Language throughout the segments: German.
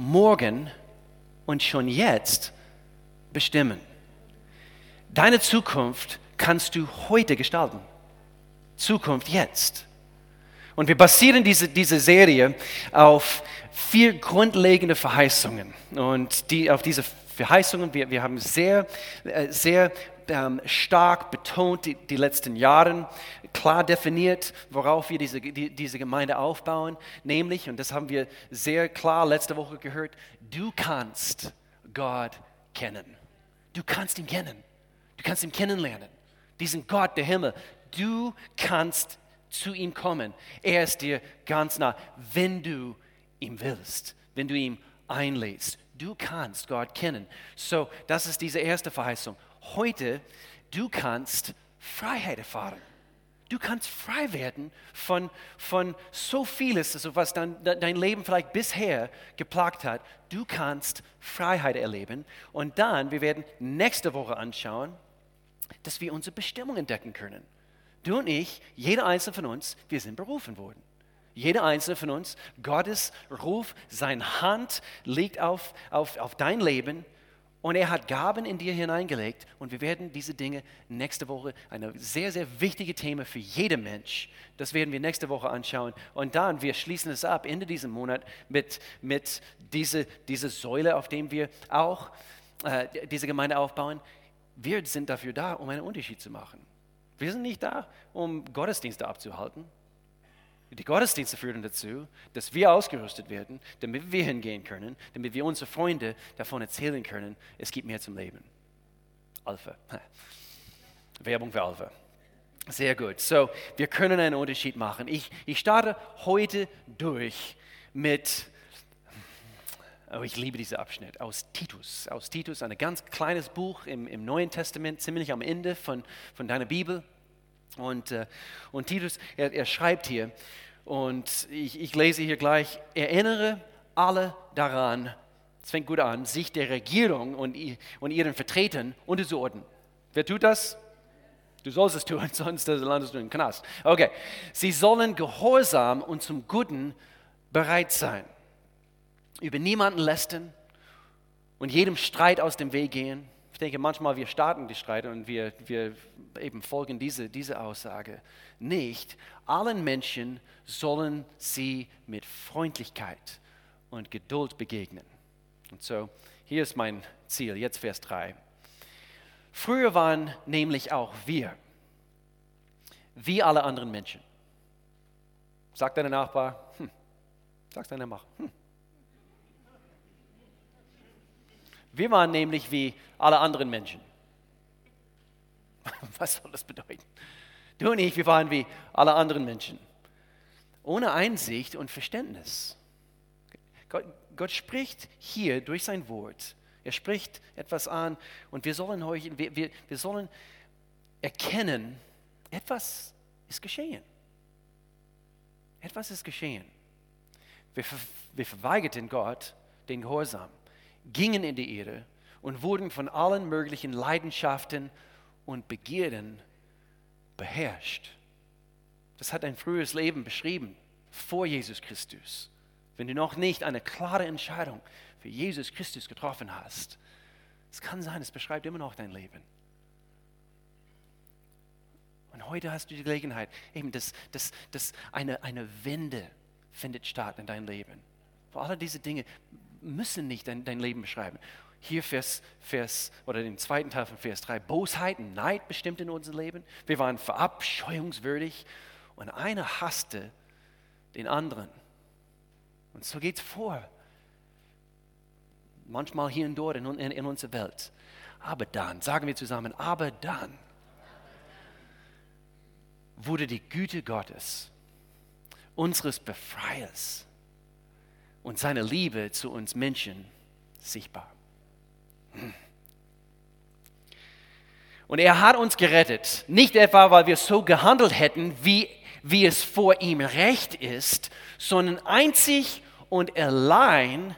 morgen und schon jetzt bestimmen. Deine Zukunft kannst du heute gestalten. Zukunft jetzt. Und wir basieren diese, diese Serie auf vier grundlegende Verheißungen. Und die, auf diese Verheißungen, wir, wir haben sehr, äh, sehr ähm, stark betont die, die letzten Jahre, klar definiert, worauf wir diese, die, diese Gemeinde aufbauen. Nämlich, und das haben wir sehr klar letzte Woche gehört, du kannst Gott kennen. Du kannst ihn kennen. Du kannst ihn kennenlernen. Diesen Gott, der Himmel. Du kannst zu ihm kommen. Er ist dir ganz nah, wenn du ihm willst, wenn du ihm einlädst. Du kannst Gott kennen. So, das ist diese erste Verheißung. Heute, du kannst Freiheit erfahren. Du kannst frei werden von, von so vieles, also was dein, dein Leben vielleicht bisher geplagt hat. Du kannst Freiheit erleben. Und dann, wir werden nächste Woche anschauen, dass wir unsere Bestimmung entdecken können. Du und ich, jeder einzelne von uns, wir sind berufen worden. Jeder einzelne von uns, Gottes Ruf, seine Hand liegt auf, auf, auf dein Leben und er hat Gaben in dir hineingelegt und wir werden diese Dinge nächste Woche, ein sehr, sehr wichtiges Thema für jeden Mensch, das werden wir nächste Woche anschauen. Und dann, wir schließen es ab, Ende diesem Monat, mit, mit dieser diese Säule, auf dem wir auch äh, diese Gemeinde aufbauen. Wir sind dafür da, um einen Unterschied zu machen. Wir sind nicht da, um Gottesdienste abzuhalten. Die Gottesdienste führen dazu, dass wir ausgerüstet werden, damit wir hingehen können, damit wir unsere Freunde davon erzählen können, es gibt mehr zum Leben. Alpha. Werbung für Alpha. Sehr gut. So, wir können einen Unterschied machen. Ich, ich starte heute durch mit, oh, ich liebe diesen Abschnitt, aus Titus. Aus Titus, ein ganz kleines Buch im, im Neuen Testament, ziemlich am Ende von, von deiner Bibel. Und, äh, und Titus, er, er, schreibt hier, und ich, ich lese hier gleich, erinnere alle daran, es fängt gut an, sich der Regierung und, und ihren Vertretern unterzuordnen. Wer tut das? Du sollst es tun, sonst landest du im Knast. Okay, sie sollen gehorsam und zum Guten bereit sein. Über niemanden lästern und jedem Streit aus dem Weg gehen denke, manchmal wir starten die Streit und wir, wir eben folgen diese, diese Aussage nicht. Allen Menschen sollen sie mit Freundlichkeit und Geduld begegnen. Und so, hier ist mein Ziel, jetzt Vers 3. Früher waren nämlich auch wir, wie alle anderen Menschen. Sagt deine Nachbar, hm. Sagt deine Nachbar, hm. Wir waren nämlich wie alle anderen Menschen. Was soll das bedeuten? Du und ich, wir waren wie alle anderen Menschen. Ohne Einsicht und Verständnis. Gott, Gott spricht hier durch sein Wort. Er spricht etwas an und wir sollen, heute, wir, wir, wir sollen erkennen, etwas ist geschehen. Etwas ist geschehen. Wir, wir verweigerten Gott den Gehorsam gingen in die Irre und wurden von allen möglichen Leidenschaften und Begierden beherrscht. Das hat ein frühes Leben beschrieben vor Jesus Christus. Wenn du noch nicht eine klare Entscheidung für Jesus Christus getroffen hast, es kann sein, es beschreibt immer noch dein Leben. Und heute hast du die Gelegenheit, eben, dass, dass, dass eine, eine Wende findet statt in deinem Leben. Für alle diese Dinge müssen nicht dein, dein Leben beschreiben. Hier Vers, Vers, oder den zweiten Teil von Vers 3, Bosheit und Neid bestimmt in unserem Leben. Wir waren verabscheuungswürdig und einer hasste den anderen. Und so geht es vor. Manchmal hier und dort in, in, in unserer Welt. Aber dann, sagen wir zusammen, aber dann wurde die Güte Gottes, unseres Befreiers, und seine Liebe zu uns Menschen sichtbar. Und er hat uns gerettet, nicht etwa, weil wir so gehandelt hätten, wie, wie es vor ihm recht ist, sondern einzig und allein,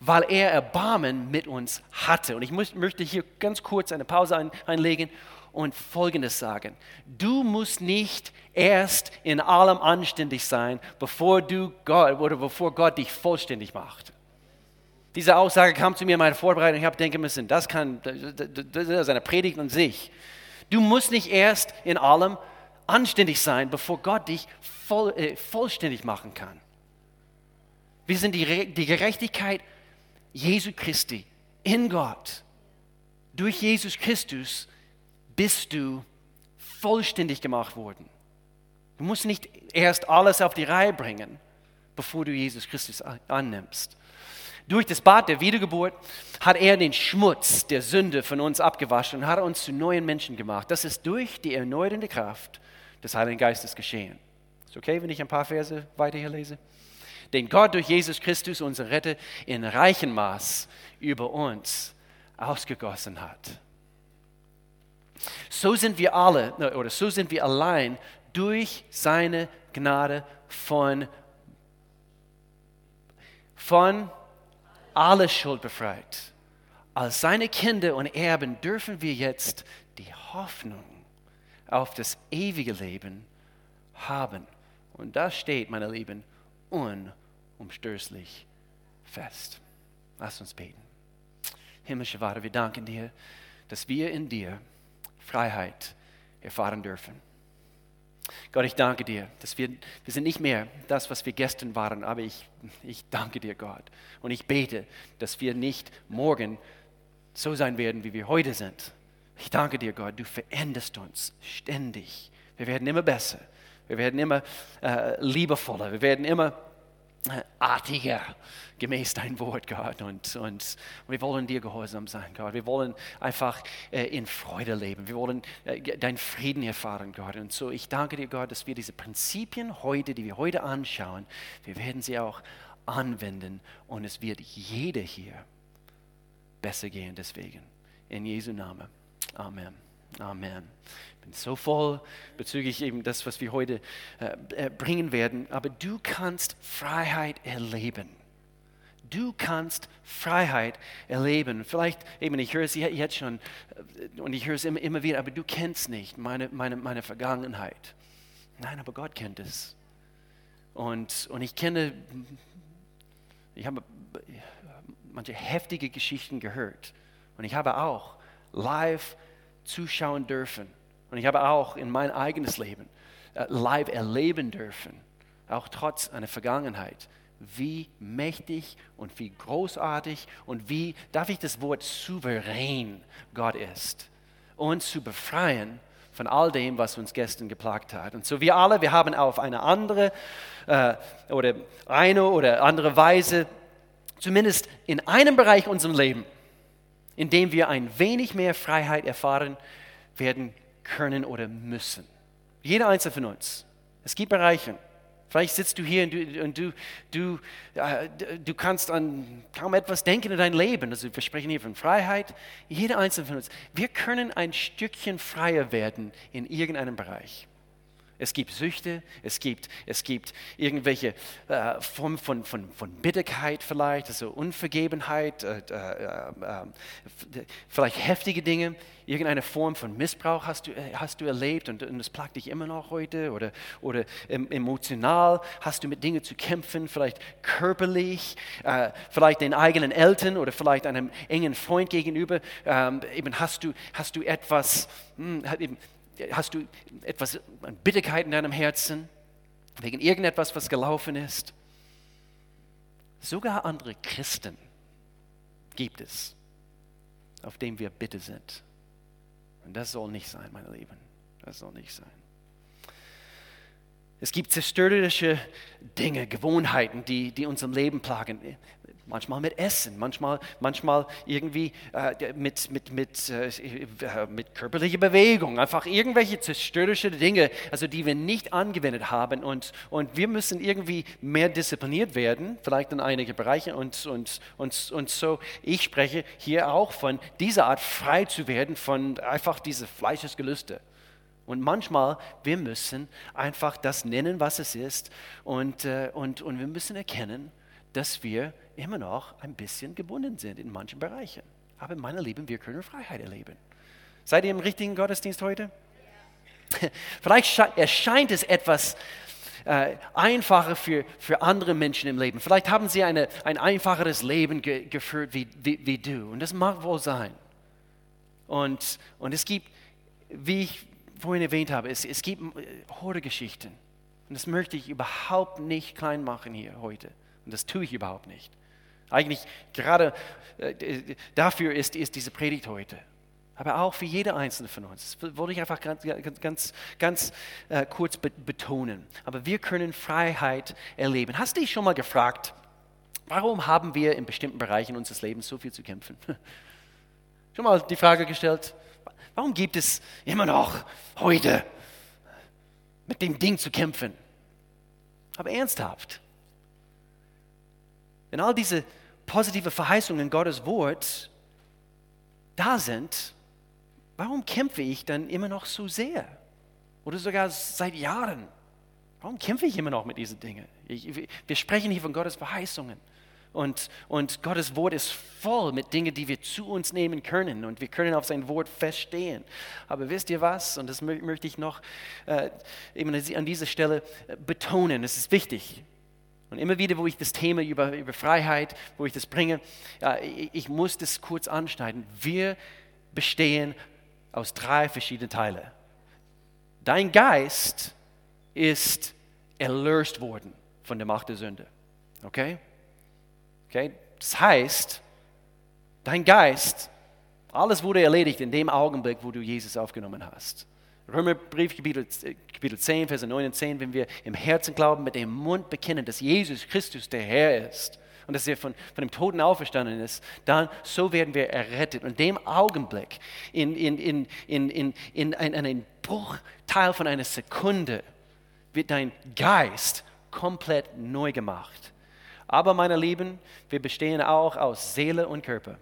weil er Erbarmen mit uns hatte. Und ich muss, möchte hier ganz kurz eine Pause ein, einlegen und Folgendes sagen. Du musst nicht erst in allem anständig sein, bevor du Gott oder bevor Gott dich vollständig macht. Diese Aussage kam zu mir in meiner Vorbereitung. Ich habe denken müssen, das, kann, das ist eine Predigt an sich. Du musst nicht erst in allem anständig sein, bevor Gott dich voll, äh, vollständig machen kann. Wir sind die, die Gerechtigkeit Jesu Christi in Gott. Durch Jesus Christus bist du vollständig gemacht worden. Du musst nicht erst alles auf die Reihe bringen, bevor du Jesus Christus annimmst. Durch das Bad der Wiedergeburt hat er den Schmutz der Sünde von uns abgewaschen und hat uns zu neuen Menschen gemacht. Das ist durch die erneuernde Kraft des Heiligen Geistes geschehen. Ist okay, wenn ich ein paar Verse weiter hier lese? Den Gott durch Jesus Christus, unseren Retter, in reichem Maß über uns ausgegossen hat. So sind wir alle, oder so sind wir allein durch seine Gnade von, von aller Schuld befreit. Als seine Kinder und Erben dürfen wir jetzt die Hoffnung auf das ewige Leben haben. Und das steht, meine Lieben, unumstößlich fest. Lass uns beten. Himmlische Vater, wir danken dir, dass wir in dir Freiheit erfahren dürfen. Gott, ich danke dir, dass wir, wir sind nicht mehr das, was wir gestern waren, aber ich, ich danke dir, Gott. Und ich bete, dass wir nicht morgen so sein werden, wie wir heute sind. Ich danke dir, Gott, du veränderst uns ständig. Wir werden immer besser. Wir werden immer äh, liebevoller. Wir werden immer artiger, gemäß dein Wort, Gott. Und, und, wir wollen dir gehorsam sein, Gott. Wir wollen einfach äh, in Freude leben. Wir wollen äh, deinen Frieden erfahren, Gott. Und so, ich danke dir, Gott, dass wir diese Prinzipien heute, die wir heute anschauen, wir werden sie auch anwenden und es wird jeder hier besser gehen deswegen. In Jesu Namen. Amen. Amen. Ich bin so voll bezüglich eben das, was wir heute äh, äh, bringen werden. Aber du kannst Freiheit erleben. Du kannst Freiheit erleben. Vielleicht, eben, ich höre es jetzt schon äh, und ich höre es immer, immer wieder, aber du kennst nicht meine, meine, meine Vergangenheit. Nein, aber Gott kennt es. Und, und ich kenne, ich habe manche heftige Geschichten gehört. Und ich habe auch live zuschauen dürfen. Und ich habe auch in mein eigenes Leben äh, live erleben dürfen, auch trotz einer Vergangenheit, wie mächtig und wie großartig und wie, darf ich das Wort souverän Gott ist, uns zu befreien von all dem, was uns gestern geplagt hat. Und so wir alle, wir haben auf eine andere äh, oder eine oder andere Weise, zumindest in einem Bereich unserem Leben, in dem wir ein wenig mehr Freiheit erfahren werden können oder müssen. Jeder einzelne von uns. Es gibt Bereiche. Vielleicht sitzt du hier und du, und du, du, äh, du kannst an kaum etwas denken in dein Leben. Also wir sprechen hier von Freiheit. Jeder einzelne von uns. Wir können ein Stückchen freier werden in irgendeinem Bereich. Es gibt Süchte, es gibt, es gibt irgendwelche äh, Formen von, von, von Bitterkeit vielleicht, also Unvergebenheit, äh, äh, äh vielleicht heftige Dinge, irgendeine Form von Missbrauch hast du, äh, hast du erlebt und, und das plagt dich immer noch heute oder, oder emotional. Hast du mit Dingen zu kämpfen, vielleicht körperlich, äh, vielleicht den eigenen Eltern oder vielleicht einem engen Freund gegenüber, ähm, eben hast du, hast du etwas, mh, hm, eben, hast du etwas an Bitterkeit in deinem Herzen wegen irgendetwas, was gelaufen ist? Sogar andere Christen gibt es, auf denen wir bitte sind. Und das soll nicht sein, meine Lieben. Das soll nicht sein. Es gibt zerstörerische Dinge, Gewohnheiten, die, die unser Leben plagen manchmal mit Essen, manchmal, manchmal irgendwie äh, mit, mit, mit, äh, mit körperlicher Bewegung, einfach irgendwelche zerstörerische Dinge, also die wir nicht angewendet haben und, und wir müssen irgendwie mehr diszipliniert werden, vielleicht in einigen Bereichen und, und, und, und so. Ich spreche hier auch von dieser Art frei zu werden von einfach diese Fleischesgelüste. Und manchmal, wir müssen einfach das nennen, was es ist und, äh, und, und wir müssen erkennen, dass wir immer noch ein bisschen gebunden sind in manchen Bereichen. Aber meine Lieben, wir können Freiheit erleben. Seid ihr im richtigen Gottesdienst heute? Vielleicht erscheint es etwas äh, einfacher für, für andere Menschen im Leben. Vielleicht haben sie eine, ein einfacheres Leben ge, geführt wie, wie, wie du. Und das mag wohl sein. Und, und es gibt, wie ich vorhin erwähnt habe, es, es gibt äh, Horde-Geschichten. Und das möchte ich überhaupt nicht klein machen hier heute. Und das tue ich überhaupt nicht. Eigentlich gerade äh, dafür ist, ist diese Predigt heute aber auch für jede einzelne von uns. Das wollte ich einfach ganz, ganz, ganz äh, kurz betonen. Aber wir können Freiheit erleben. Hast du dich schon mal gefragt, warum haben wir in bestimmten Bereichen unseres Lebens so viel zu kämpfen? Schon mal die Frage gestellt, warum gibt es immer noch heute mit dem Ding zu kämpfen? Aber ernsthaft. Wenn all diese positive Verheißungen Gottes Wort da sind, warum kämpfe ich dann immer noch so sehr? Oder sogar seit Jahren? Warum kämpfe ich immer noch mit diesen Dingen? Ich, wir sprechen hier von Gottes Verheißungen. Und, und Gottes Wort ist voll mit Dingen, die wir zu uns nehmen können. Und wir können auf sein Wort feststehen. Aber wisst ihr was? Und das möchte ich noch äh, eben an dieser Stelle betonen. Es ist wichtig. Und immer wieder, wo ich das Thema über, über Freiheit, wo ich das bringe, äh, ich, ich muss das kurz anschneiden. Wir bestehen aus drei verschiedenen Teilen. Dein Geist ist erlöst worden von der Macht der Sünde. Okay? Okay? Das heißt, dein Geist, alles wurde erledigt in dem Augenblick, wo du Jesus aufgenommen hast. Römerbrief Kapitel, Kapitel 10, Vers 9 und 10, wenn wir im Herzen glauben, mit dem Mund bekennen, dass Jesus Christus der Herr ist und dass er von, von dem Toten auferstanden ist, dann so werden wir errettet. Und in dem Augenblick, in, in, in, in, in, in ein, einem Bruchteil von einer Sekunde, wird dein Geist komplett neu gemacht. Aber meine Lieben, wir bestehen auch aus Seele und Körper.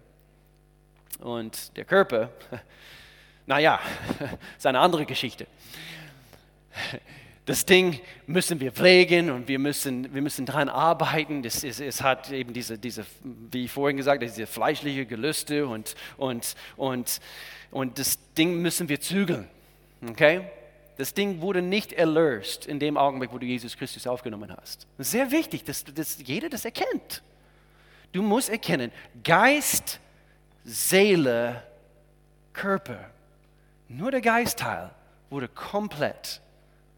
Und der Körper, naja, ist eine andere Geschichte das Ding müssen wir pflegen und wir müssen, wir müssen daran arbeiten. Das ist, es hat eben diese, diese, wie vorhin gesagt diese fleischliche Gelüste und, und, und, und das Ding müssen wir zügeln. Okay? Das Ding wurde nicht erlöst in dem Augenblick, wo du Jesus Christus aufgenommen hast. Sehr wichtig, dass, dass jeder das erkennt. Du musst erkennen, Geist, Seele, Körper. Nur der Geistteil wurde komplett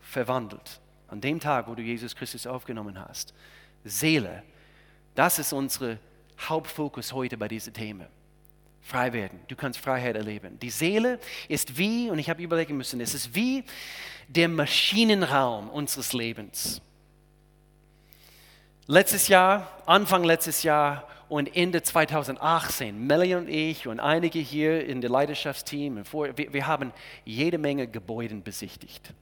verwandelt. An dem Tag, wo du Jesus Christus aufgenommen hast. Seele, das ist unser Hauptfokus heute bei diesem Thema. Frei werden. Du kannst Freiheit erleben. Die Seele ist wie, und ich habe überlegen müssen, es ist wie der Maschinenraum unseres Lebens. Letztes Jahr, Anfang letztes Jahr und Ende 2018, Melly und ich und einige hier in der Leidenschaftsteam, wir, wir haben jede Menge Gebäude besichtigt.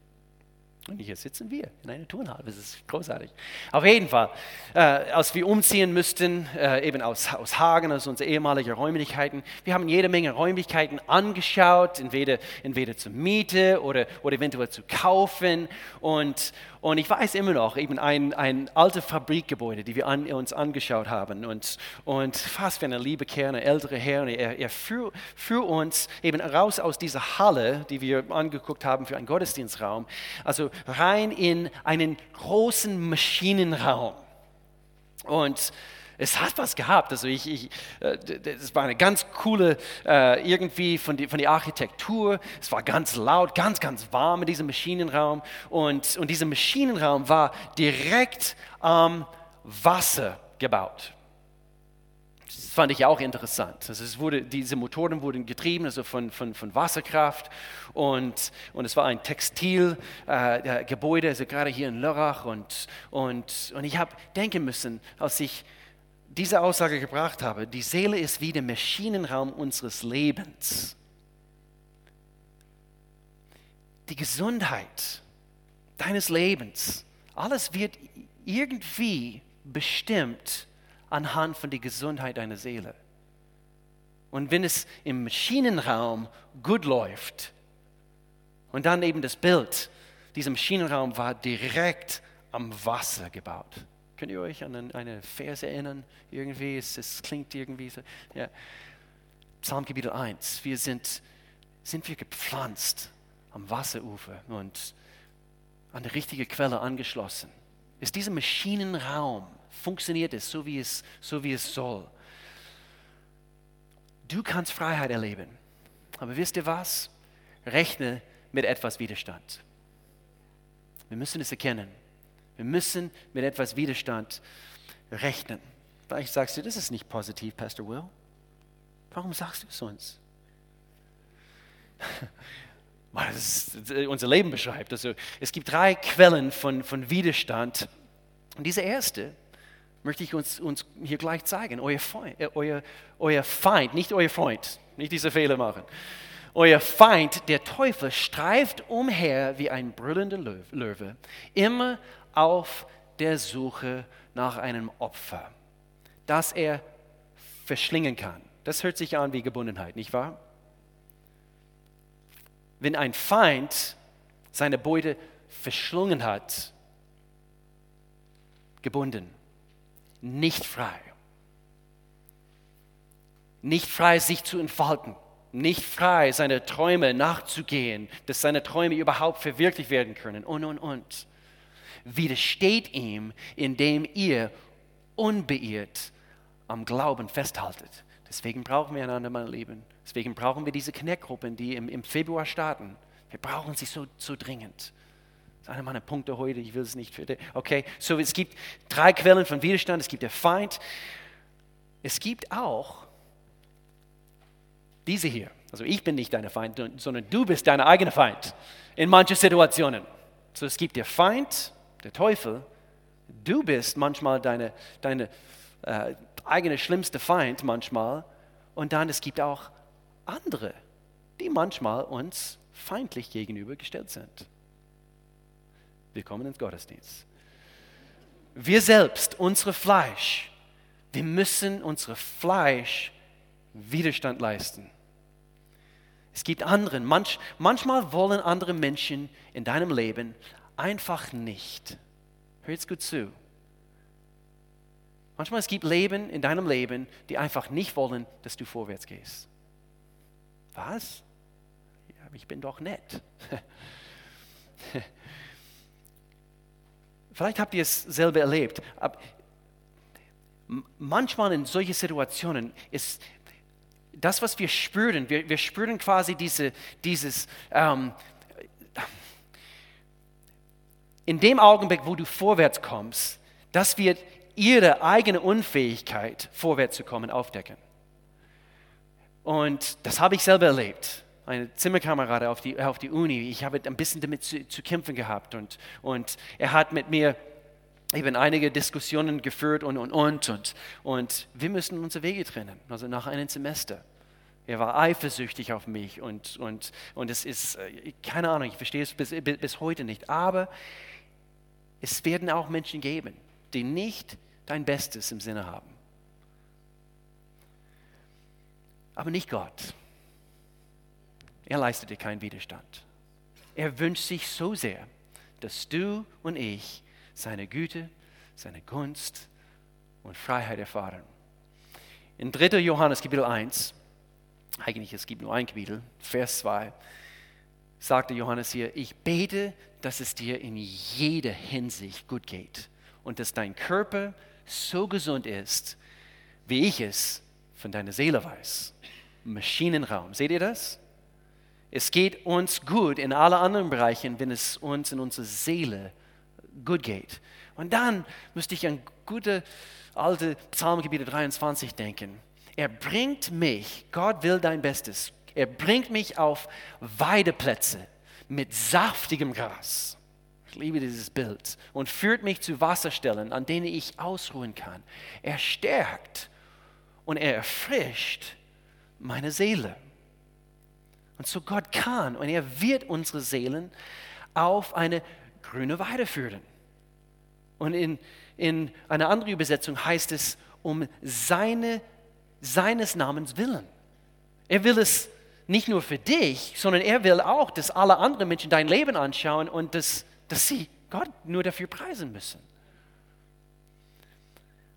Und hier sitzen wir in einer Turnhalle. Das ist großartig. Auf jeden Fall, äh, als wir umziehen müssten, äh, eben aus, aus Hagen, aus unseren ehemaligen Räumlichkeiten, wir haben jede Menge Räumlichkeiten angeschaut, entweder, entweder zur Miete oder, oder eventuell zu kaufen. Und, und ich weiß immer noch, eben ein, ein altes Fabrikgebäude, die wir an, uns angeschaut haben. Und, und fast wie eine liebe Kerl, ein älterer Herr, er, er führ, führ uns eben raus aus dieser Halle, die wir angeguckt haben für einen Gottesdienstraum, also rein in einen großen Maschinenraum. Und es hat was gehabt. Also ich, ich äh, das war eine ganz coole, äh, irgendwie von, die, von der Architektur. Es war ganz laut, ganz, ganz warm in diesem Maschinenraum. Und, und dieser Maschinenraum war direkt am Wasser gebaut. Das fand ich auch interessant. Also es wurde, diese Motoren wurden getrieben also von, von, von Wasserkraft und, und es war ein Textilgebäude, äh, also gerade hier in Lörrach. Und, und, und ich habe denken müssen, als ich diese Aussage gebracht habe, die Seele ist wie der Maschinenraum unseres Lebens. Die Gesundheit deines Lebens, alles wird irgendwie bestimmt anhand von der Gesundheit deiner Seele. Und wenn es im Maschinenraum gut läuft, und dann eben das Bild, dieser Maschinenraum war direkt am Wasser gebaut. Könnt ihr euch an eine Verse erinnern? Irgendwie, es, es klingt irgendwie so. Ja. Psalm Kapitel 1. Wir sind, sind wir gepflanzt am Wasserufer und an die richtige Quelle angeschlossen? Ist dieser Maschinenraum, funktioniert es so, wie es, so wie es soll? Du kannst Freiheit erleben. Aber wisst ihr was? Rechne mit etwas Widerstand. Wir müssen es erkennen. Wir müssen mit etwas Widerstand rechnen. Vielleicht sagst du, das ist nicht positiv, Pastor Will. Warum sagst du es uns? Weil es unser Leben beschreibt. Also, es gibt drei Quellen von, von Widerstand. Und diese erste möchte ich uns, uns hier gleich zeigen. Euer Feind, äh, euer, euer Feind, nicht euer Freund, nicht diese Fehler machen. Euer Feind, der Teufel, streift umher wie ein brüllender Löwe, immer auf der Suche nach einem Opfer, das er verschlingen kann. Das hört sich an wie Gebundenheit, nicht wahr? Wenn ein Feind seine Beute verschlungen hat, gebunden, nicht frei. Nicht frei, sich zu entfalten. Nicht frei, seine Träume nachzugehen, dass seine Träume überhaupt verwirklicht werden können und, und, und. Widersteht ihm, indem ihr unbeirrt am Glauben festhaltet. Deswegen brauchen wir einander, meine Lieben. Deswegen brauchen wir diese Connect-Gruppen, die im, im Februar starten. Wir brauchen sie so, so dringend. Das ist einer meiner Punkte heute, ich will es nicht für Okay, so es gibt drei Quellen von Widerstand. Es gibt der Feind. Es gibt auch diese hier. Also ich bin nicht dein Feind, sondern du bist dein eigener Feind in manchen Situationen. So es gibt der Feind, der Teufel. Du bist manchmal deine, deine äh, eigene schlimmste Feind manchmal. Und dann es gibt auch andere, die manchmal uns feindlich gegenübergestellt sind. Wir kommen ins Gottesdienst. Wir selbst, unsere Fleisch, wir müssen unsere Fleisch Widerstand leisten. Es gibt anderen, manch, manchmal wollen andere Menschen in deinem Leben einfach nicht. Hör jetzt gut zu. Manchmal es gibt Leben in deinem Leben, die einfach nicht wollen, dass du vorwärts gehst. Was? Ja, ich bin doch nett. Vielleicht habt ihr es selber erlebt. Aber manchmal in solchen Situationen ist das, was wir spüren, wir, wir spüren quasi diese, dieses, ähm, in dem Augenblick, wo du vorwärts kommst, das wird ihre eigene Unfähigkeit, vorwärts zu kommen, aufdecken. Und das habe ich selber erlebt eine Zimmerkamerad auf die, auf die Uni. Ich habe ein bisschen damit zu, zu kämpfen gehabt und, und er hat mit mir eben einige Diskussionen geführt und, und, und, und, und wir müssen unsere Wege trennen, also nach einem Semester. Er war eifersüchtig auf mich und, und, und es ist, äh, keine Ahnung, ich verstehe es bis, bis heute nicht, aber es werden auch Menschen geben, die nicht dein Bestes im Sinne haben. Aber nicht Gott. Er leistet dir keinen Widerstand. Er wünscht sich so sehr, dass du und ich seine Güte, seine Gunst und Freiheit erfahren. In 3. Johannes Kapitel 1, eigentlich es gibt nur ein Kapitel, Vers 2, sagte Johannes hier, ich bete, dass es dir in jeder Hinsicht gut geht und dass dein Körper so gesund ist, wie ich es von deiner Seele weiß. Maschinenraum, seht ihr das? Es geht uns gut in allen anderen Bereichen, wenn es uns in unserer Seele gut geht. Und dann müsste ich an gute alte Psalmgebiete 23 denken. Er bringt mich, Gott will dein Bestes, er bringt mich auf Weideplätze mit saftigem Gras. Ich liebe dieses Bild. Und führt mich zu Wasserstellen, an denen ich ausruhen kann. Er stärkt und er erfrischt meine Seele. Und so Gott kann und er wird unsere Seelen auf eine grüne Weide führen. Und in, in einer anderen Übersetzung heißt es, um seine, seines Namens willen. Er will es nicht nur für dich, sondern er will auch, dass alle anderen Menschen dein Leben anschauen und dass, dass sie Gott nur dafür preisen müssen.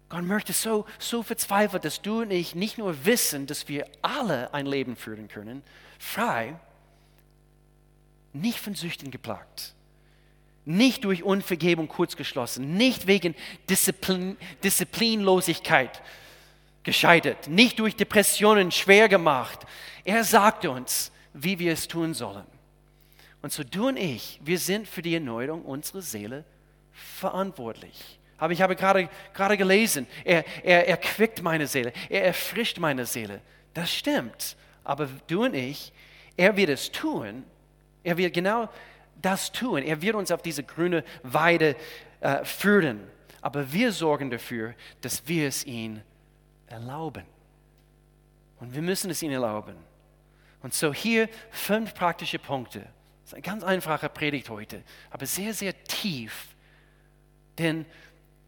Gott möchte so, so verzweifelt, dass du und ich nicht nur wissen, dass wir alle ein Leben führen können, frei, nicht von Süchten geplagt, nicht durch Unvergebung kurzgeschlossen, nicht wegen Disziplin, Disziplinlosigkeit gescheitert, nicht durch Depressionen schwer gemacht. Er sagte uns, wie wir es tun sollen. Und so du und ich, wir sind für die Erneuerung unserer Seele verantwortlich. Aber ich habe gerade, gerade gelesen, er, er erquickt meine Seele, er erfrischt meine Seele. Das stimmt. Aber du und ich, er wird es tun. Er wird genau das tun. Er wird uns auf diese grüne Weide äh, führen. Aber wir sorgen dafür, dass wir es ihm erlauben. Und wir müssen es ihm erlauben. Und so hier fünf praktische Punkte. Das ist ein ganz einfacher Predigt heute, aber sehr, sehr tief. Denn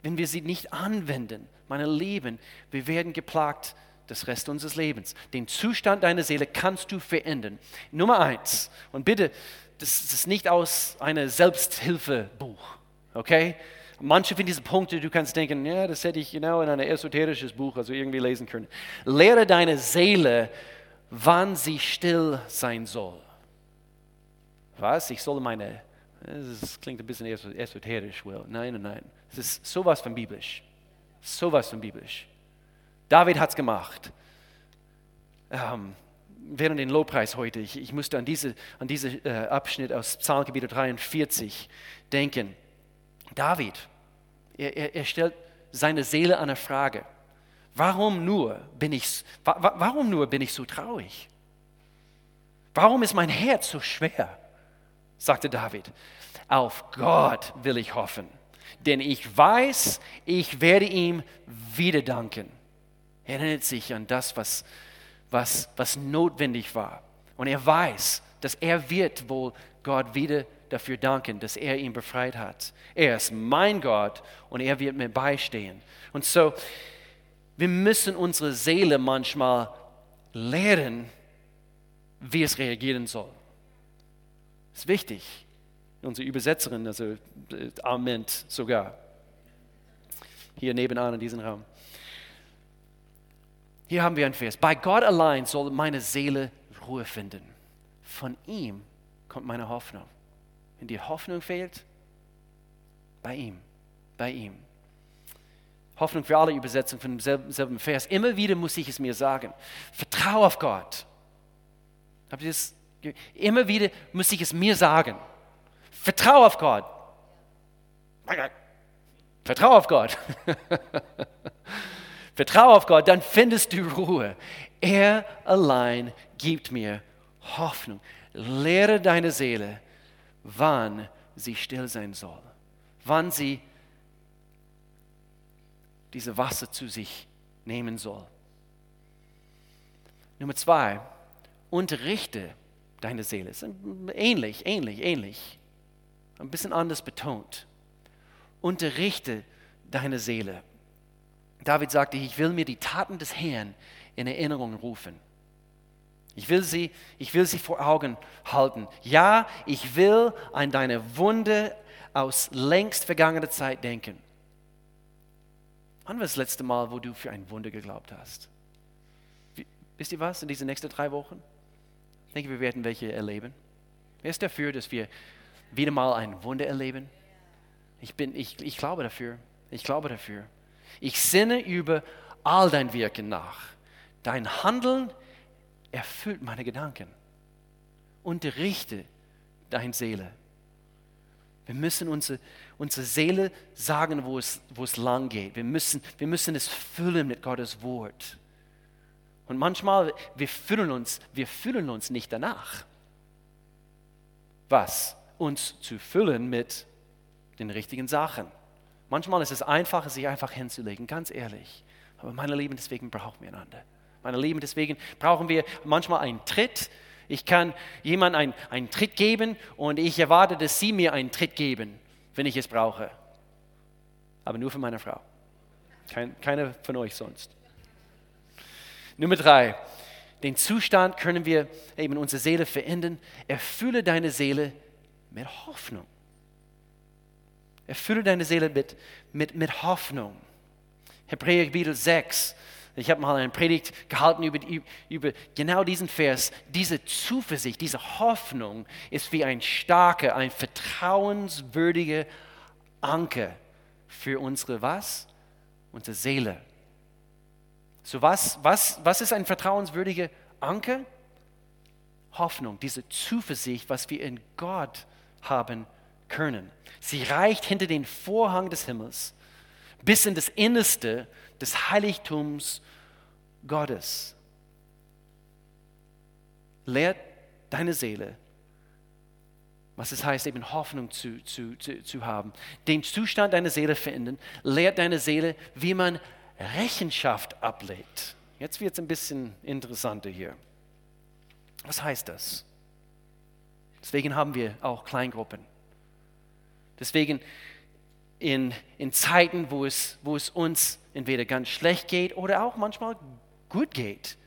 wenn wir sie nicht anwenden, meine Lieben, wir werden geplagt das Rest unseres Lebens. Den Zustand deiner Seele kannst du verändern. Nummer eins, und bitte, das ist nicht aus einem Selbsthilfebuch, okay? Manche von diesen Punkten, du kannst denken, ja, das hätte ich genau in einem esoterisches Buch, also irgendwie lesen können. Lehre deine Seele, wann sie still sein soll. Was? Ich soll meine, das klingt ein bisschen esoterisch, well, nein, nein, nein. Es ist sowas von biblisch. Sowas von biblisch. David hat es gemacht. Ähm, während den Lobpreis heute, ich, ich musste an diesen an diese, äh, Abschnitt aus Psalmgebiet 43 denken. David, er, er, er stellt seine Seele eine Frage. Warum nur bin ich, wa, warum nur bin ich so traurig? Warum ist mein Herz so schwer? sagte David. Auf Gott will ich hoffen, denn ich weiß, ich werde ihm wieder danken. Er erinnert sich an das, was, was, was notwendig war. Und er weiß, dass er wird wohl Gott wieder dafür danken, dass er ihn befreit hat. Er ist mein Gott und er wird mir beistehen. Und so, wir müssen unsere Seele manchmal lehren, wie es reagieren soll. Das ist wichtig. Unsere Übersetzerin, also äh, Amen sogar. Hier nebenan in diesem Raum. Hier haben wir ein Vers. Bei Gott allein soll meine Seele Ruhe finden. Von ihm kommt meine Hoffnung. Wenn die Hoffnung fehlt, bei ihm, bei ihm. Hoffnung für alle Übersetzungen von demselben selben Vers. Immer wieder muss ich es mir sagen. Vertraue auf Gott. Habt ihr das? Immer wieder muss ich es mir sagen. Vertraue auf Gott. Vertraue auf Gott. Vertraue auf Gott, dann findest du Ruhe. Er allein gibt mir Hoffnung. Lehre deine Seele, wann sie still sein soll, wann sie diese Wasser zu sich nehmen soll. Nummer zwei, unterrichte deine Seele. Ähnlich, ähnlich, ähnlich. Ein bisschen anders betont. Unterrichte deine Seele. David sagte, ich will mir die Taten des Herrn in Erinnerung rufen. Ich will sie, ich will sie vor Augen halten. Ja, ich will an deine Wunde aus längst vergangener Zeit denken. Wann war das letzte Mal, wo du für ein Wunder geglaubt hast? wisst ihr was, in diesen nächsten drei Wochen? Ich denke, wir werden welche erleben. Wer ist dafür, dass wir wieder mal ein Wunder erleben? Ich, bin, ich, ich glaube dafür. Ich glaube dafür. Ich sinne über all dein Wirken nach. Dein Handeln erfüllt meine Gedanken. Unterrichte deine Seele. Wir müssen unsere, unsere Seele sagen, wo es, wo es lang geht. Wir müssen, wir müssen es füllen mit Gottes Wort. Und manchmal, wir fühlen uns, wir fühlen uns nicht danach. Was? Uns zu füllen mit den richtigen Sachen. Manchmal ist es einfacher, sich einfach hinzulegen, ganz ehrlich. Aber meine Lieben, deswegen brauchen wir einander. Meine Lieben, deswegen brauchen wir manchmal einen Tritt. Ich kann jemandem einen, einen Tritt geben und ich erwarte, dass Sie mir einen Tritt geben, wenn ich es brauche. Aber nur für meine Frau. Kein, keine von euch sonst. Nummer drei. Den Zustand können wir eben unsere Seele verändern. Erfülle deine Seele mit Hoffnung. Erfülle deine Seele mit, mit, mit Hoffnung. Hebräer Kapitel 6, Ich habe mal eine Predigt gehalten über, über genau diesen Vers. Diese Zuversicht, diese Hoffnung ist wie ein starker, ein vertrauenswürdiger Anker für unsere was? Unsere Seele. So was, was, was ist ein vertrauenswürdiger Anker? Hoffnung, diese Zuversicht, was wir in Gott haben können. Sie reicht hinter den Vorhang des Himmels bis in das Innerste des Heiligtums Gottes. Lehrt deine Seele, was es heißt, eben Hoffnung zu, zu, zu, zu haben. Den Zustand deiner Seele finden, lehrt deine Seele, wie man Rechenschaft ablegt. Jetzt wird es ein bisschen interessanter hier. Was heißt das? Deswegen haben wir auch Kleingruppen. Deswegen in, in Zeiten, wo es, wo es uns entweder ganz schlecht geht oder auch manchmal gut geht.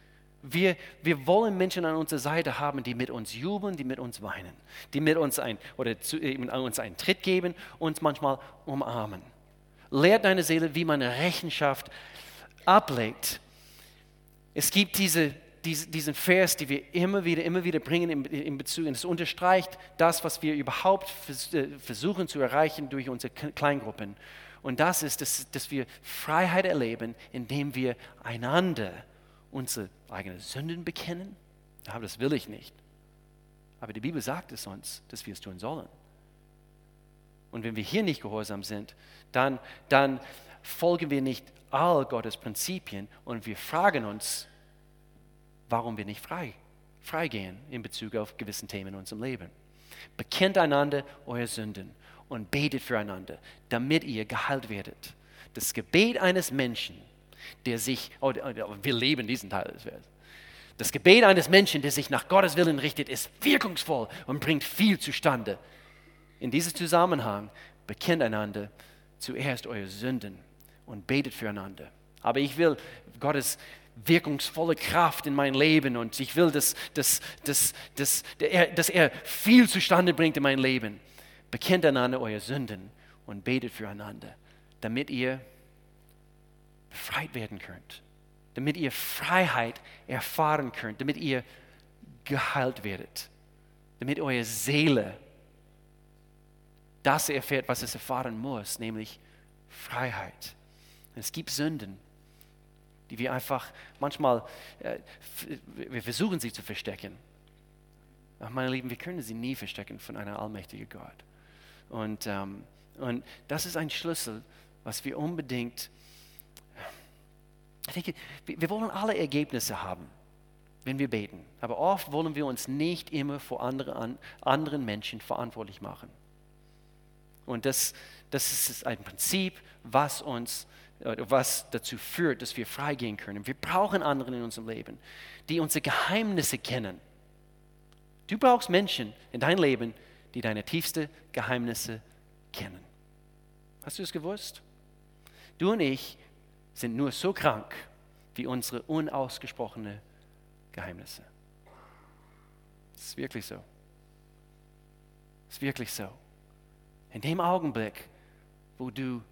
Wir, wir wollen Menschen an unserer Seite haben, die mit uns jubeln, die mit uns weinen, die mit uns ein, oder zu, uns einen Tritt geben, uns manchmal umarmen. Lehrt deine Seele, wie man Rechenschaft ablegt. Es gibt diese diesen Vers, den wir immer wieder, immer wieder bringen in, Bezug, und es unterstreicht das, was wir überhaupt äh, versuchen zu erreichen durch unsere Kleingruppen. Und das ist, dass, dass wir Freiheit erleben, indem wir einander unsere eigenen Sünden bekennen. Aber das will ich nicht. Aber die Bibel sagt es uns, dass wir es tun sollen. Und wenn wir hier nicht gehorsam sind, dann, dann folgen wir nicht all Gottes Prinzipien und wir fragen uns, warum wir nicht frei, frei gehen in Bezug auf gewisse Themen in unserem Leben. Bekennt einander eure Sünden und betet füreinander, damit ihr geheilt werdet. Das Gebet eines Menschen, der sich, oh, wir leben diesen Teil des Verses. Das Gebet eines Menschen, der sich nach Gottes Willen richtet, ist wirkungsvoll und bringt viel zustande. In diesem Zusammenhang bekennt einander zuerst eure Sünden und betet füreinander. Aber ich will Gottes wirkungsvolle Kraft in mein Leben und ich will, dass, dass, dass, dass, dass er viel zustande bringt in mein Leben. Bekennt einander eure Sünden und betet füreinander, damit ihr befreit werden könnt, damit ihr Freiheit erfahren könnt, damit ihr geheilt werdet, damit eure Seele das erfährt, was es erfahren muss, nämlich Freiheit. Es gibt Sünden, die wir einfach manchmal, äh, wir versuchen sie zu verstecken. Ach, meine Lieben, wir können sie nie verstecken von einem allmächtigen Gott. Und, ähm, und das ist ein Schlüssel, was wir unbedingt, ich denke, wir wollen alle Ergebnisse haben, wenn wir beten. Aber oft wollen wir uns nicht immer vor andere, anderen Menschen verantwortlich machen. Und das, das ist ein Prinzip, was uns was dazu führt, dass wir freigehen können. Wir brauchen andere in unserem Leben, die unsere Geheimnisse kennen. Du brauchst Menschen in deinem Leben, die deine tiefsten Geheimnisse kennen. Hast du es gewusst? Du und ich sind nur so krank wie unsere unausgesprochenen Geheimnisse. Es ist wirklich so. Es ist wirklich so. In dem Augenblick, wo du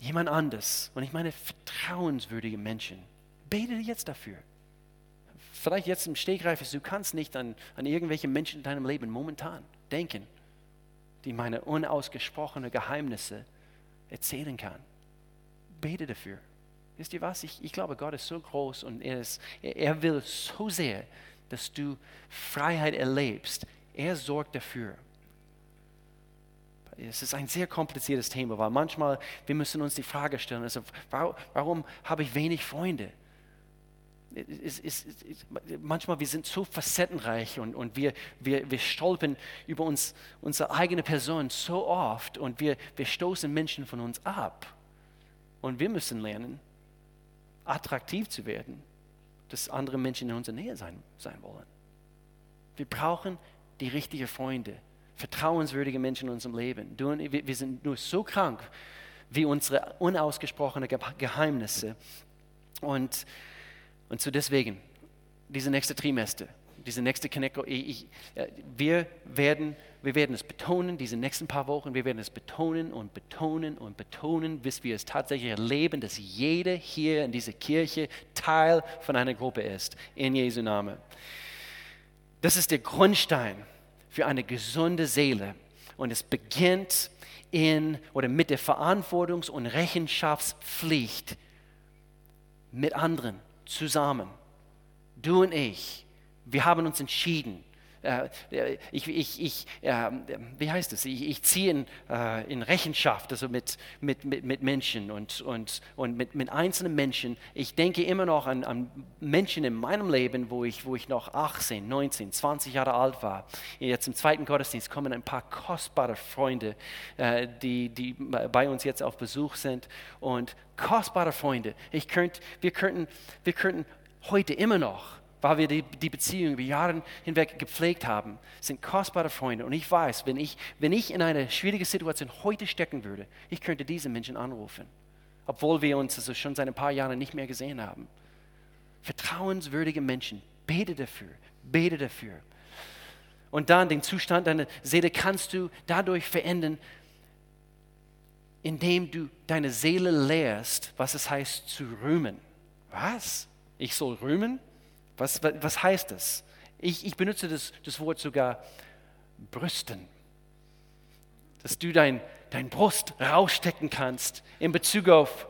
jemand anders, und ich meine vertrauenswürdige Menschen, bete jetzt dafür. Vielleicht jetzt im Stegreif ist, du kannst nicht an, an irgendwelche Menschen in deinem Leben momentan denken, die meine unausgesprochenen Geheimnisse erzählen kann. Bete dafür. Wisst ihr was? Ich, ich glaube, Gott ist so groß und er, ist, er, er will so sehr, dass du Freiheit erlebst. Er sorgt dafür es ist ein sehr kompliziertes Thema, weil manchmal, wir müssen uns die Frage stellen, also, warum, warum habe ich wenig Freunde? Es, es, es, manchmal, wir sind so facettenreich und, und wir, wir, wir stolpern über uns, unsere eigene Person so oft und wir, wir stoßen Menschen von uns ab. Und wir müssen lernen, attraktiv zu werden, dass andere Menschen in unserer Nähe sein, sein wollen. Wir brauchen die richtigen Freunde vertrauenswürdige Menschen in unserem Leben. Du und wir sind nur so krank wie unsere unausgesprochenen Geheimnisse. Und, und so deswegen, diese nächste Trimester, diese nächste Connect, äh, wir, werden, wir werden es betonen, diese nächsten paar Wochen, wir werden es betonen und betonen und betonen, bis wir es tatsächlich erleben, dass jeder hier in dieser Kirche Teil von einer Gruppe ist, in Jesu Namen. Das ist der Grundstein für eine gesunde Seele und es beginnt in oder mit der Verantwortungs- und Rechenschaftspflicht mit anderen zusammen. Du und ich, wir haben uns entschieden. Äh, ich, ich, ich, wie heißt es? Ich, ich ziehe in, äh, in, Rechenschaft, also mit, mit, mit, Menschen und, und, und mit, mit einzelnen Menschen. Ich denke immer noch an, an Menschen in meinem Leben, wo ich, wo ich noch 18, 19, 20 Jahre alt war. Jetzt im zweiten Gottesdienst kommen ein paar kostbare Freunde, äh, die, die bei uns jetzt auf Besuch sind. Und kostbare Freunde. Ich könnt, wir, könnten, wir könnten heute immer noch weil wir die, die Beziehung über Jahre hinweg gepflegt haben, sind kostbare Freunde. Und ich weiß, wenn ich, wenn ich in eine schwierige Situation heute stecken würde, ich könnte diese Menschen anrufen, obwohl wir uns also schon seit ein paar Jahren nicht mehr gesehen haben. Vertrauenswürdige Menschen, bete dafür, bete dafür. Und dann den Zustand deiner Seele kannst du dadurch verändern, indem du deine Seele lehrst, was es heißt zu rühmen. Was? Ich soll rühmen? Was, was heißt das? Ich, ich benutze das, das Wort sogar brüsten. Dass du dein, dein Brust rausstecken kannst in Bezug auf,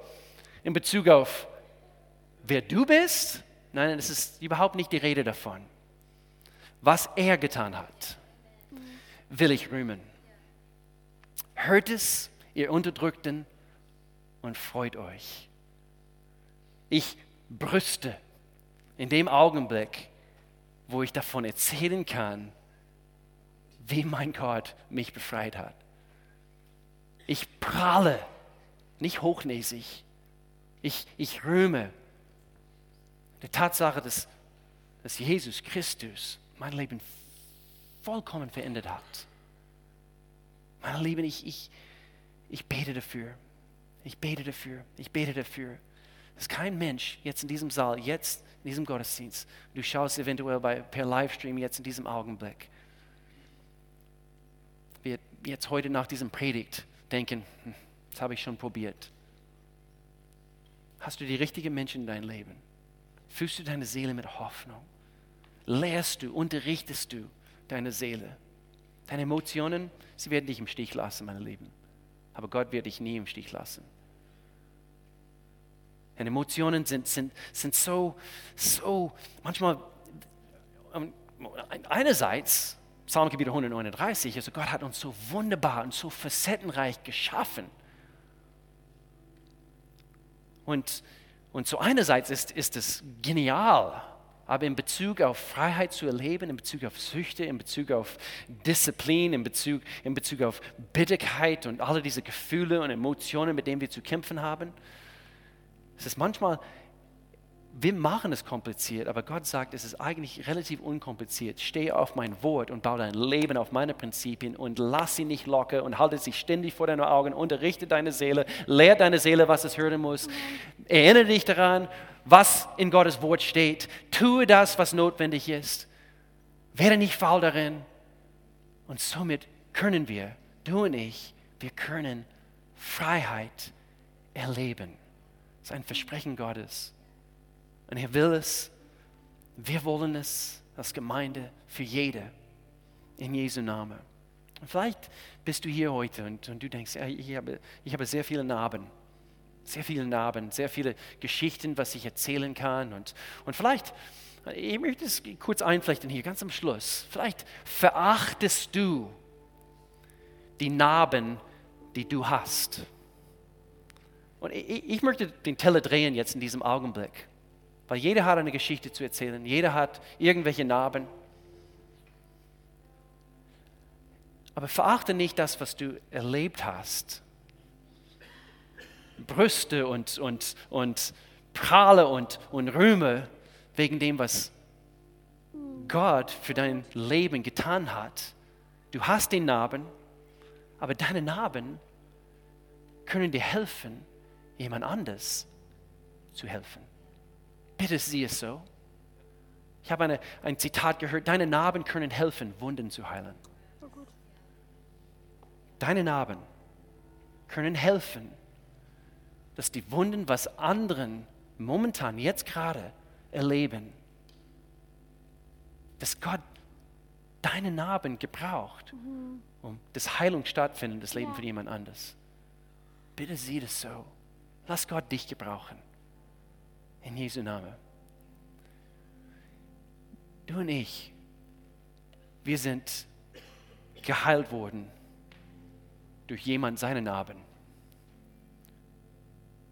in Bezug auf wer du bist. Nein, es ist überhaupt nicht die Rede davon. Was er getan hat, will ich rühmen. Hört es, ihr Unterdrückten, und freut euch. Ich brüste in dem Augenblick, wo ich davon erzählen kann, wie mein Gott mich befreit hat. Ich prahle, nicht hochnäsig. Ich, ich rühme der Tatsache, dass, dass Jesus Christus mein Leben vollkommen verändert hat. Meine Lieben, ich, ich, ich bete dafür. Ich bete dafür. Ich bete dafür. Dass kein Mensch jetzt in diesem Saal, jetzt in diesem Gottesdienst. Du schaust eventuell bei, per Livestream jetzt in diesem Augenblick. Wir jetzt heute nach diesem Predigt denken, hm, das habe ich schon probiert. Hast du die richtigen Menschen in deinem Leben? Fühlst du deine Seele mit Hoffnung? Lehrst du, unterrichtest du deine Seele? Deine Emotionen, sie werden dich im Stich lassen, meine Lieben. Aber Gott wird dich nie im Stich lassen. Und Emotionen sind, sind, sind so, so, manchmal, ähm, einerseits, Psalmgebiet 139, also Gott hat uns so wunderbar und so facettenreich geschaffen. Und, und so einerseits ist, ist es genial, aber in Bezug auf Freiheit zu erleben, in Bezug auf Süchte, in Bezug auf Disziplin, in Bezug, in Bezug auf Bitterkeit und alle diese Gefühle und Emotionen, mit denen wir zu kämpfen haben, es ist manchmal, wir machen es kompliziert, aber Gott sagt, es ist eigentlich relativ unkompliziert. Stehe auf mein Wort und baue dein Leben auf meine Prinzipien und lass sie nicht locker und halte sie ständig vor deinen Augen, unterrichte deine Seele, lehre deine Seele, was es hören muss. Erinnere dich daran, was in Gottes Wort steht. Tue das, was notwendig ist. Werde nicht faul darin. Und somit können wir, du und ich, wir können Freiheit erleben. Ist ein Versprechen Gottes. Und er will es, wir wollen es als Gemeinde für jede in Jesu Namen. Und vielleicht bist du hier heute und, und du denkst, ich, habe, ich habe sehr viele Narben, sehr viele Narben, sehr viele Geschichten, was ich erzählen kann. Und, und vielleicht, ich möchte es kurz einflechten hier, ganz am Schluss, vielleicht verachtest du die Narben, die du hast. Und ich, ich möchte den Teller drehen jetzt in diesem Augenblick, weil jeder hat eine Geschichte zu erzählen, jeder hat irgendwelche Narben. Aber verachte nicht das, was du erlebt hast. Brüste und, und, und Prahle und, und Rühme wegen dem, was Gott für dein Leben getan hat. Du hast den Narben, aber deine Narben können dir helfen, jemand anders zu helfen. Bitte sieh es so. Ich habe eine, ein Zitat gehört, deine Narben können helfen, Wunden zu heilen. Deine Narben können helfen, dass die Wunden, was anderen momentan, jetzt gerade erleben, dass Gott deine Narben gebraucht, um das Heilung stattfindet, das Leben Ja. von jemand anders. Bitte sieh das so. Lass Gott dich gebrauchen. In Jesu Namen. Du und ich, wir sind geheilt worden durch jemand seine Narben.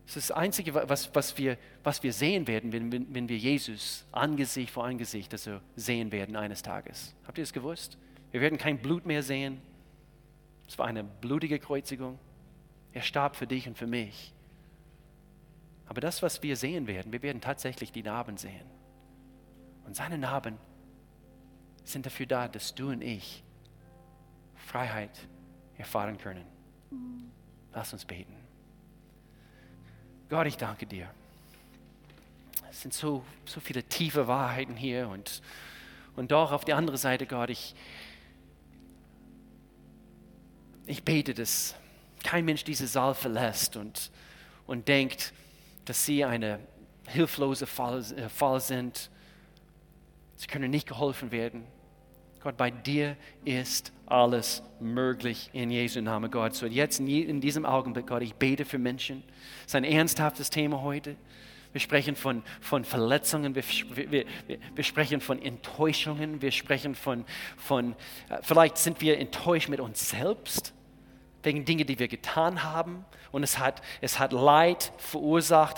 Das ist das Einzige, was, was, wir, was wir sehen werden, wenn, wenn, wenn wir Jesus Angesicht vor Angesicht also sehen werden eines Tages. Habt ihr das gewusst? Wir werden kein Blut mehr sehen. Es war eine blutige Kreuzigung. Er starb für dich und für mich. Aber das, was wir sehen werden, wir werden tatsächlich die Narben sehen. Und seine Narben sind dafür da, dass du und ich Freiheit erfahren können. Lass uns beten. Gott, ich danke dir. Es sind so, so viele tiefe Wahrheiten hier und, und doch auf der anderen Seite, Gott, ich, ich bete, dass kein Mensch diese Saal verlässt und, und denkt, dass sie eine hilflose Fall, äh, Fall sind. Sie können nicht geholfen werden. Gott, bei dir ist alles möglich in Jesu Namen, Gott. So jetzt in, diesem Augenblick, Gott, ich bete für Menschen. Es ist ein ernsthaftes Thema heute. Wir sprechen von, von Verletzungen, wir, wir, wir, wir sprechen von Enttäuschungen, wir sprechen von, von äh, vielleicht sind wir enttäuscht mit uns selbst wegen Dingen, die wir getan haben und es hat, es hat Leid verursacht